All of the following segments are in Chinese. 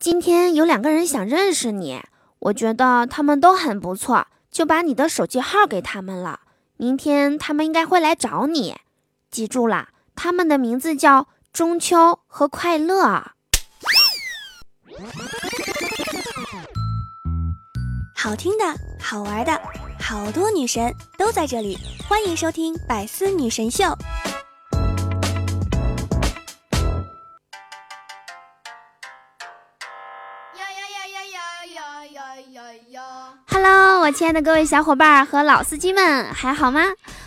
今天有两个人想认识你，我觉得他们都很不错，就把你的手机号给他们了。明天他们应该会来找你，记住了，他们的名字叫中秋和快乐。好听的，好玩的，好多女神都在这里，欢迎收听《百思女神秀》。亲爱的各位小伙伴和老司机们，还好吗？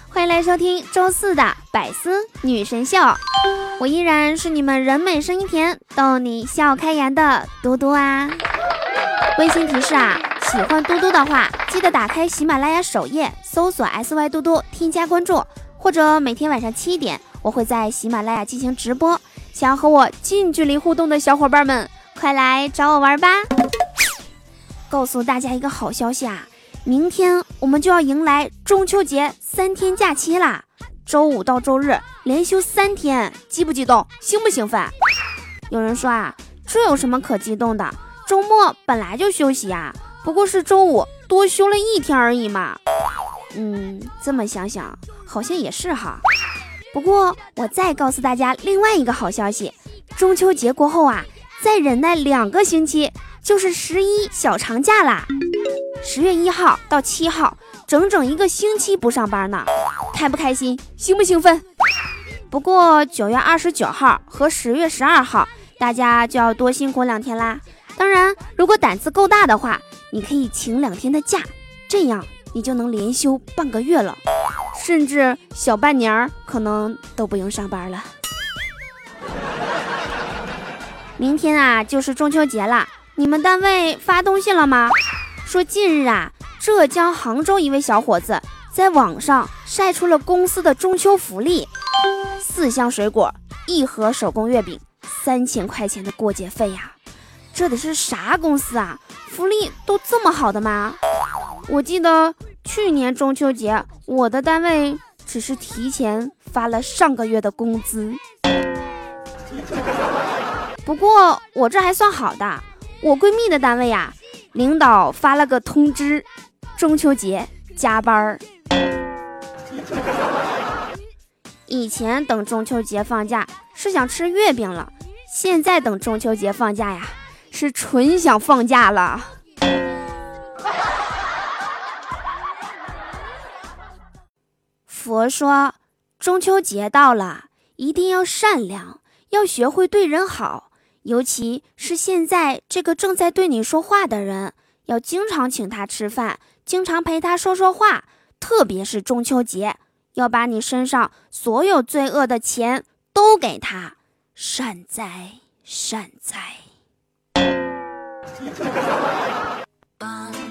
欢迎来收听周四的《百思女神秀》，我依然是你们人美声音甜、逗你笑开颜的嘟嘟啊！温馨提示啊！喜欢嘟嘟的话，记得打开喜马拉雅首页，搜索 S Y 嘟嘟，添加关注，或者每天晚上七点，我会在喜马拉雅进行直播。想要和我近距离互动的小伙伴们，快来找我玩吧！告诉大家一个好消息啊，明天我们就要迎来中秋节三天假期啦，周五到周日连休三天，激不激动，兴不兴奋？有人说啊，这有什么可激动的？周末本来就休息呀。不过是周五多休了一天而已嘛，嗯，这么想想好像也是哈。不过我再告诉大家另外一个好消息，中秋节过后啊，再忍耐两个星期就是十一小长假啦。十月一号到七号，整整一个星期不上班呢，开不开心，兴不兴奋？不过九月二十九号和十月十二号，大家就要多辛苦两天啦。当然，如果胆子够大的话。你可以请两天的假，这样你就能连休半个月了，甚至小半年儿可能都不用上班了。明天啊就是中秋节了，你们单位发东西了吗？说近日啊，浙江杭州一位小伙子在网上晒出了公司的中秋福利：四箱水果，一盒手工月饼，三千块钱的过节费呀！这得是啥公司啊？福利都这么好的吗？我记得去年中秋节，我的单位只是提前发了上个月的工资。不过我这还算好的，我闺蜜的单位呀，领导发了个通知，中秋节加班儿。以前等中秋节放假是想吃月饼了，现在等中秋节放假呀。是纯想放假了。佛说，中秋节到了，一定要善良，要学会对人好，尤其是现在这个正在对你说话的人，要经常请他吃饭，经常陪他说说话。特别是中秋节，要把你身上所有罪恶的钱都给他。善哉，善哉。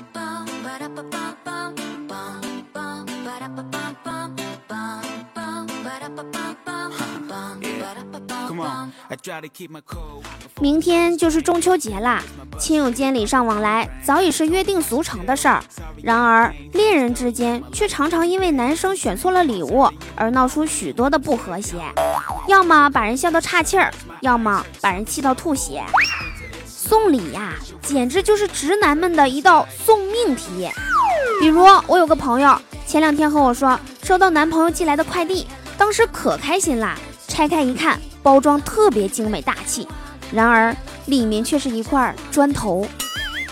明天就是中秋节啦，亲友间礼尚往来早已是约定俗成的事儿。然而，恋人之间却常常因为男生选错了礼物而闹出许多的不和谐，要么把人笑到岔气儿，要么把人气到吐血。送礼呀，简直就是直男们的一道送命题。比如，我有个朋友前两天和我说，收到男朋友寄来的快递，当时可开心啦。拆开一看，包装特别精美大气，然而里面却是一块砖头，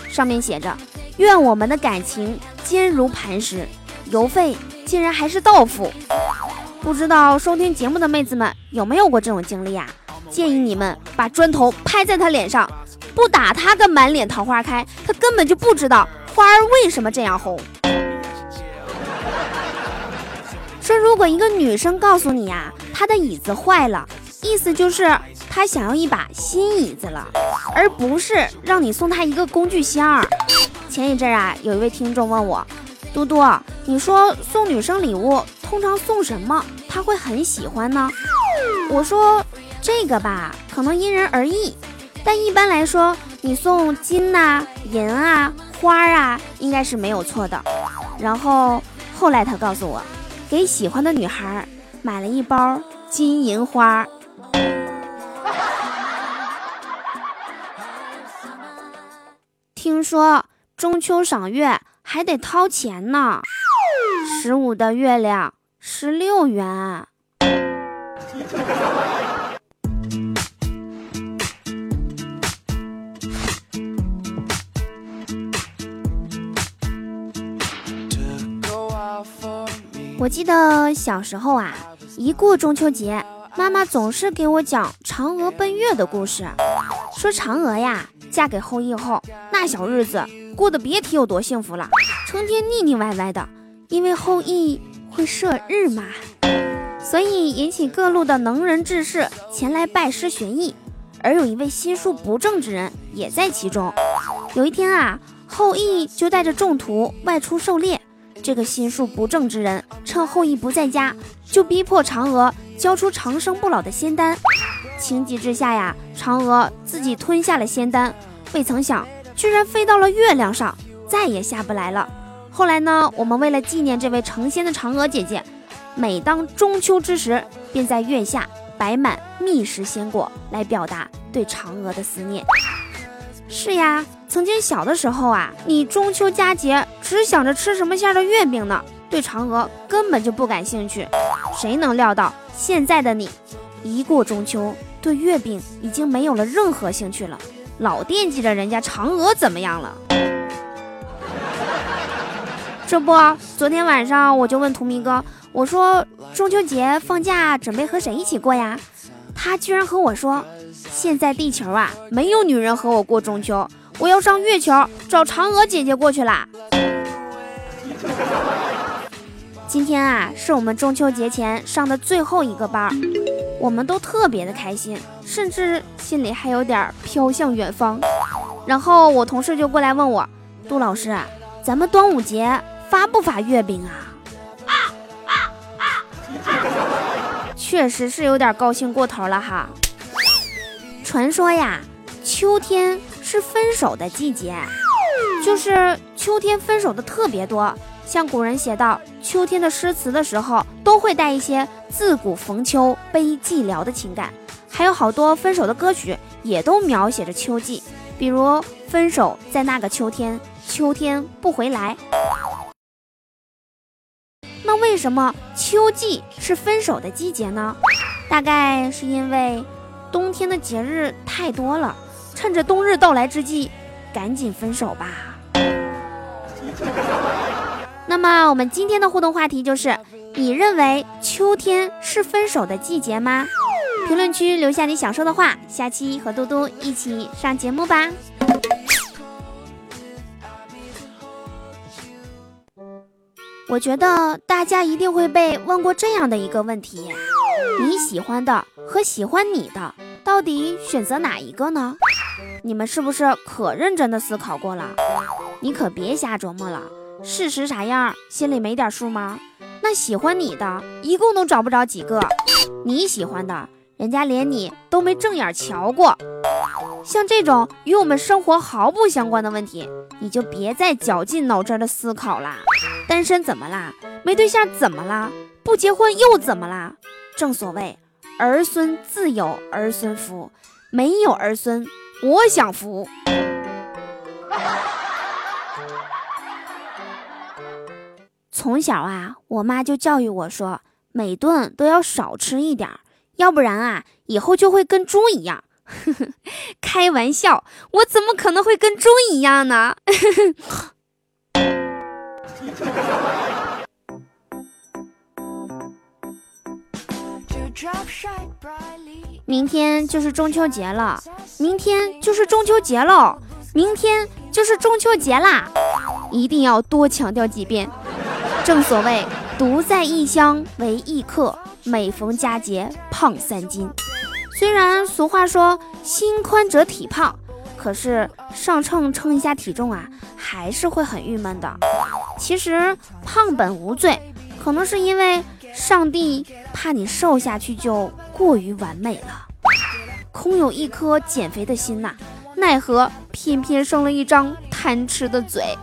上面写着“愿我们的感情坚如磐石”，邮费竟然还是到付。不知道收听节目的妹子们有没有过这种经历啊？建议你们把砖头拍在他脸上。不打他个满脸桃花开，他根本就不知道花儿为什么这样红。说如果一个女生告诉你呀，她的椅子坏了，意思就是他想要一把新椅子了，而不是让你送他一个工具箱。前一阵啊，有一位听众问我，嘟嘟，你说送女生礼物通常送什么，她会很喜欢呢？我说这个吧，可能因人而异。但一般来说，你送金呐、银啊、花啊，应该是没有错的。然后后来他告诉我，给喜欢的女孩买了一包金银花。听说中秋赏月还得掏钱呢，十五的月亮十六元。我记得小时候啊，一过中秋节，妈妈总是给我讲嫦娥奔月的故事，说嫦娥呀嫁给后羿后，那小日子过得别提有多幸福了，成天腻腻歪歪的，因为后羿会射日嘛，所以引起各路的能人志士前来拜师学艺，而有一位心术不正之人也在其中。有一天啊，后羿就带着众徒外出狩猎。这个心术不正之人趁后羿不在家，就逼迫嫦娥交出长生不老的仙丹。情急之下呀，嫦娥自己吞下了仙丹，未曾想居然飞到了月亮上，再也下不来了。后来呢，我们为了纪念这位成仙的嫦娥姐姐，每当中秋之时，便在月下摆满蜜食仙果，来表达对嫦娥的思念。是呀。曾经小的时候啊，你中秋佳节只想着吃什么馅的月饼呢，对嫦娥根本就不感兴趣。谁能料到现在的你，一过中秋，对月饼已经没有了任何兴趣了，老惦记着人家嫦娥怎么样了？这不，昨天晚上我就问图迷哥，我说中秋节放假准备和谁一起过呀？他居然和我说，现在地球啊，没有女人和我过中秋。我要上月球找嫦娥姐姐过去啦！今天啊，是我们中秋节前上的最后一个班，我们都特别的开心，甚至心里还有点飘向远方。然后我同事就过来问我：“杜老师，咱们端午节发不发月饼啊？”确实是有点高兴过头了哈。传说呀，秋天。是分手的季节，就是秋天分手的特别多。像古人写到秋天的诗词的时候，都会带一些自古逢秋悲寂寥的情感。还有好多分手的歌曲也都描写着秋季，比如分手在那个秋天，秋天不回来。那为什么秋季是分手的季节呢？大概是因为冬天的节日太多了。趁着冬日到来之际，赶紧分手吧。那么，我们今天的互动话题就是：你认为秋天是分手的季节吗？评论区留下你想说的话，下期和嘟嘟一起上节目吧。我觉得大家一定会被问过这样的一个问题：你喜欢的和喜欢你的，到底选择哪一个呢？你们是不是可认真的思考过了？你可别瞎琢磨了，事实啥样，心里没点数吗？那喜欢你的，一共都找不着几个；你喜欢的，人家连你都没正眼瞧过。像这种与我们生活毫不相关的问题，你就别再绞尽脑汁的思考啦。单身怎么啦？没对象怎么啦？不结婚又怎么啦？正所谓儿孙自有儿孙福，没有儿孙。我享福。从小啊，我妈就教育我说，每顿都要少吃一点儿，要不然啊，以后就会跟猪一样。开玩笑，我怎么可能会跟猪一样呢？明天就是中秋节了，明天就是中秋节喽，明天就是中秋节啦！一定要多强调几遍。正所谓独在异乡为异客，每逢佳节胖三斤。虽然俗话说心宽则体胖，可是上秤称一下体重啊，还是会很郁闷的。其实胖本无罪，可能是因为上帝怕你瘦下去就。过于完美了，空有一颗减肥的心呐，奈何偏偏生了一张贪吃的嘴。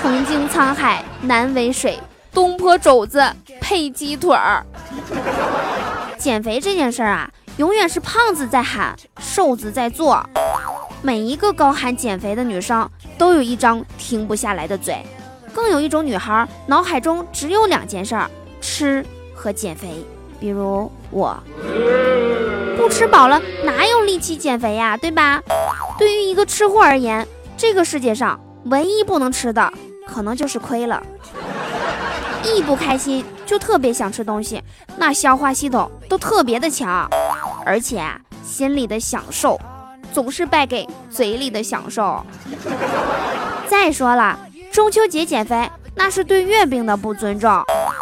曾经沧海难为水，东坡肘子配鸡腿儿。减肥这件事儿啊，永远是胖子在喊，瘦子在做。每一个高喊减肥的女生，都有一张停不下来的嘴。更有一种女孩，脑海中只有两件事儿：吃和减肥。比如我，不吃饱了哪有力气减肥呀？对吧？对于一个吃货而言，这个世界上唯一不能吃的，可能就是亏了。一不开心就特别想吃东西，那消化系统都特别的强，而且心里的享受总是败给嘴里的享受。再说了。中秋节减肥，那是对月饼的不尊重。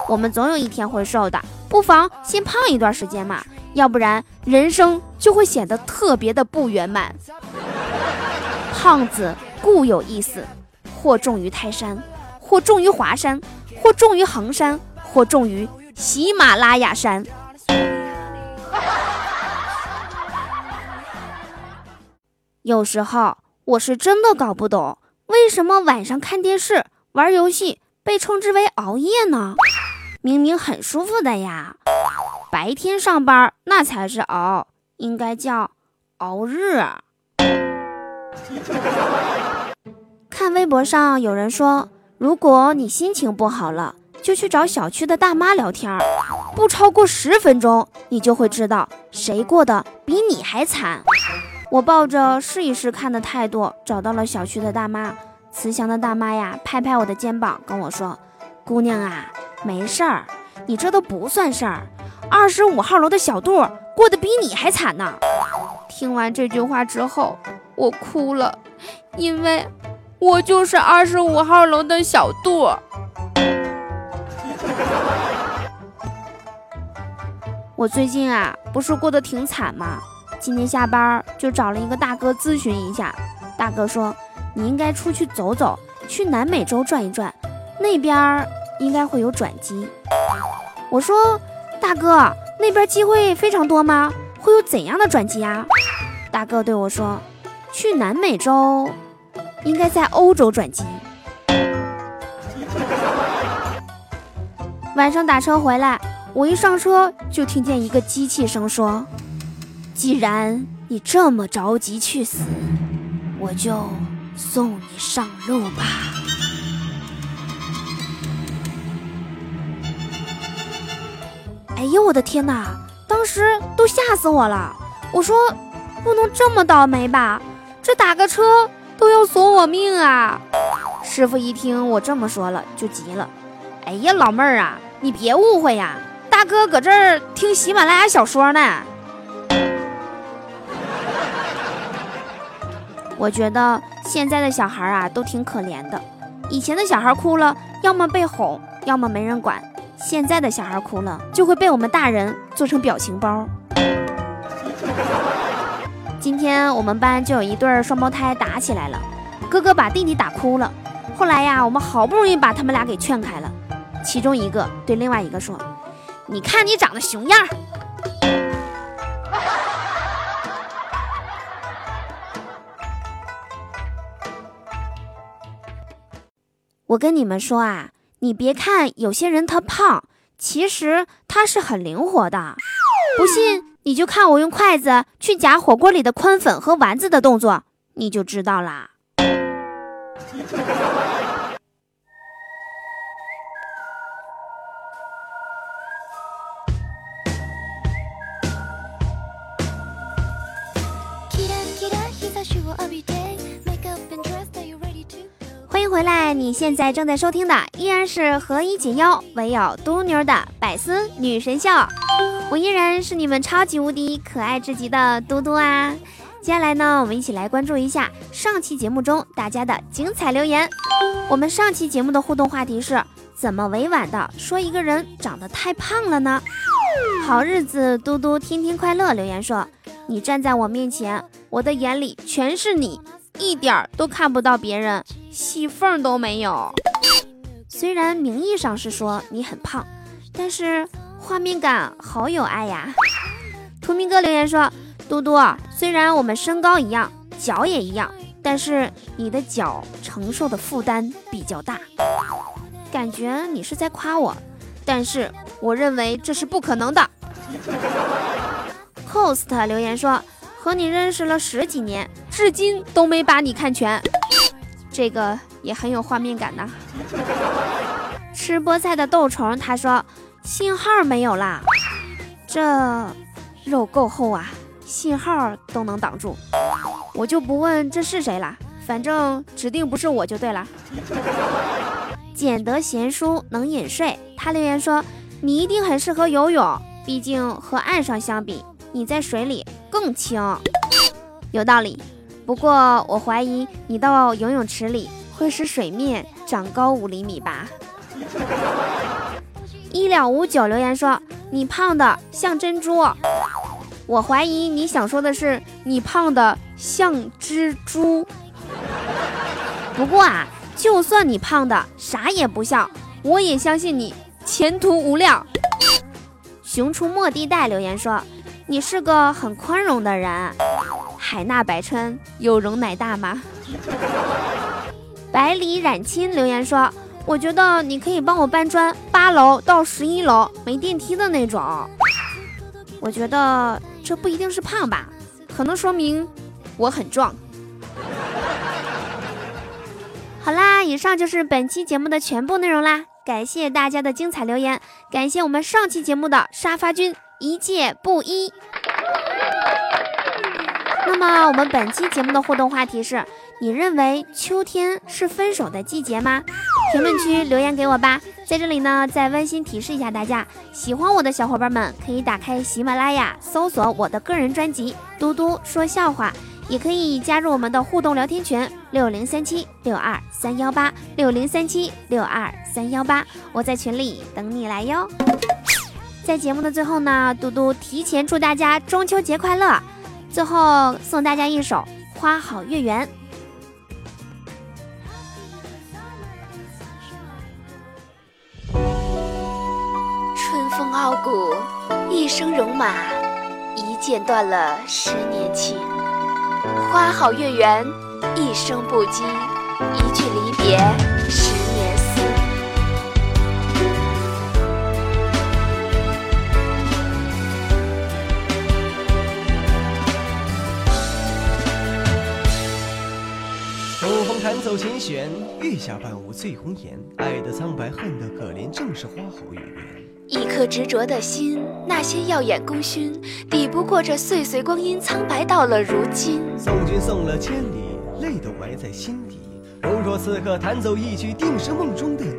我们总有一天会瘦的，不妨先胖一段时间嘛，要不然人生就会显得特别的不圆满。胖子固有意思，或重于泰山，或重于华山，或重于衡山，或重于喜马拉雅山。有时候我是真的搞不懂。为什么晚上看电视、玩游戏被称之为熬夜呢？明明很舒服的呀！白天上班那才是熬，应该叫熬日。看微博上有人说，如果你心情不好了，就去找小区的大妈聊天，不超过十分钟，你就会知道谁过得比你还惨。我抱着试一试看的态度找到了小区的大妈，慈祥的大妈呀，拍拍我的肩膀跟我说：“姑娘啊，没事儿，你这都不算事儿。二十五号楼的小杜过得比你还惨呢。”听完这句话之后，我哭了，因为我就是二十五号楼的小杜。我最近啊，不是过得挺惨吗？今天下班就找了一个大哥咨询一下，大哥说你应该出去走走，去南美洲转一转，那边应该会有转机。我说大哥，那边机会非常多吗？会有怎样的转机啊？大哥对我说，去南美洲应该在欧洲转机。晚上打车回来，我一上车就听见一个机器声说。既然你这么着急去死，我就送你上路吧。哎呦我的天哪！当时都吓死我了。我说不能这么倒霉吧？这打个车都要索我命啊！师傅一听我这么说了，就急了。哎呀，老妹儿啊，你别误会呀，大哥搁这儿听喜马拉雅小说呢。我觉得现在的小孩啊都挺可怜的，以前的小孩哭了，要么被哄，要么没人管；现在的小孩哭了，就会被我们大人做成表情包。今天我们班就有一对双胞胎打起来了，哥哥把弟弟打哭了。后来呀，我们好不容易把他们俩给劝开了，其中一个对另外一个说：“你看你长得熊样。” 我跟你们说啊，你别看有些人他胖，其实他是很灵活的。不信你就看我用筷子去夹火锅里的宽粉和丸子的动作，你就知道啦。欢迎回来，你现在正在收听的依然是何以解忧，唯有嘟妞的百思女神秀。我依然是你们超级无敌可爱至极的嘟嘟啊！接下来呢，我们一起来关注一下上期节目中大家的精彩留言。我们上期节目的互动话题是：怎么委婉的说一个人长得太胖了呢？好日子嘟嘟天天快乐留言说：你站在我面前，我的眼里全是你。一点儿都看不到别人，细缝都没有。虽然名义上是说你很胖，但是画面感好有爱呀。图明哥留言说：“嘟嘟，虽然我们身高一样，脚也一样，但是你的脚承受的负担比较大。”感觉你是在夸我，但是我认为这是不可能的。Cost 留言说。和你认识了十几年，至今都没把你看全，这个也很有画面感呐。吃菠菜的豆虫他说信号没有啦，这肉够厚啊，信号都能挡住。我就不问这是谁啦，反正指定不是我就对了。捡得闲书能饮睡，他留言说你一定很适合游泳，毕竟和岸上相比，你在水里更轻。有道理，不过我怀疑你到游泳池里会使水面长高五厘米吧。一了五九留言说你胖的像珍珠，我怀疑你想说的是你胖的像蜘蛛。不过啊，就算你胖的啥也不像，我也相信你前途无量。熊出没地带留言说你是个很宽容的人。海纳百川，有容乃大吗？百里染青留言说：“我觉得你可以帮我搬砖，八楼到十一楼没电梯的那种。”我觉得这不一定是胖吧，可能说明我很壮。好啦，以上就是本期节目的全部内容啦，感谢大家的精彩留言，感谢我们上期节目的沙发君一介布衣。那么我们本期节目的互动话题是：你认为秋天是分手的季节吗？评论区留言给我吧。在这里呢，再温馨提示一下大家，喜欢我的小伙伴们可以打开喜马拉雅，搜索我的个人专辑《嘟嘟说笑话》，也可以加入我们的互动聊天群六零三七六二三幺八六零三七六二三幺八，我在群里等你来哟。在节目的最后呢，嘟嘟提前祝大家中秋节快乐。最后送大家一首《花好月圆》。傲骨，一生戎马，一剑断了十年情。花好月圆，一生不羁，一句离别十年思。弹奏琴弦，月下伴舞醉红颜。爱的苍白，恨的可怜，正是花好月圆。一颗执着的心，那些耀眼功勋，抵不过这岁岁光阴苍白到了如今。送君送了千里，泪都埋在心底。如若此刻弹奏一曲，定是梦中的你。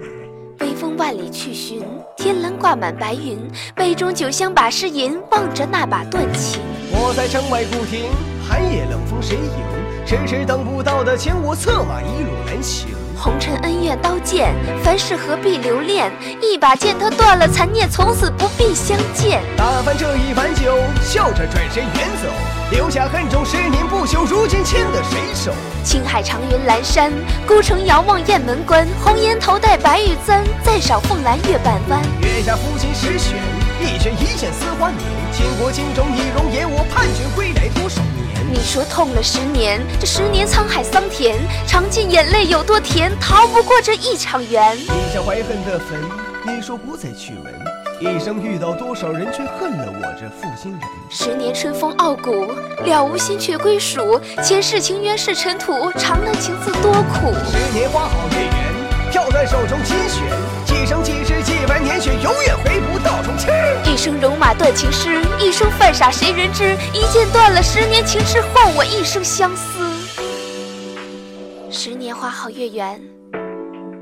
微风万里去寻，天蓝挂满白云。杯中酒香把诗吟，望着那把断琴。我在城外古亭，寒夜冷风谁迎？迟迟等不到的情，我策马一路难行。红尘恩怨刀剑，凡事何必留恋？一把剑，它断了残念，从此不必相见。打翻这一碗酒，笑着转身远走，留下恨中十年不朽。如今牵的谁手？青海长云蓝山，孤城遥望雁门关。红颜头戴白玉簪，再赏凤兰月半弯。月下抚琴十弦，一弦一线思花年。倾国倾城一容颜，我盼君归来多少年？你说痛了十年，这十年沧海桑田，尝尽眼泪有多甜，逃不过这一场缘。一下怀恨的坟，你说不再去闻。一生遇到多少人，却恨了我这负心人。十年春风傲骨，了无心却归属。前世情缘是尘土，长了情字多苦。十年花好月圆，跳在手中琴弦。几生几世几万年，却永远回不到从前。一生戎马断情诗，一生犯傻谁人知？一剑断了十年情痴，换我一生相思。十年花好月圆，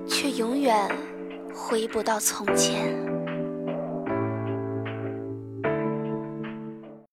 却永远回不到从前。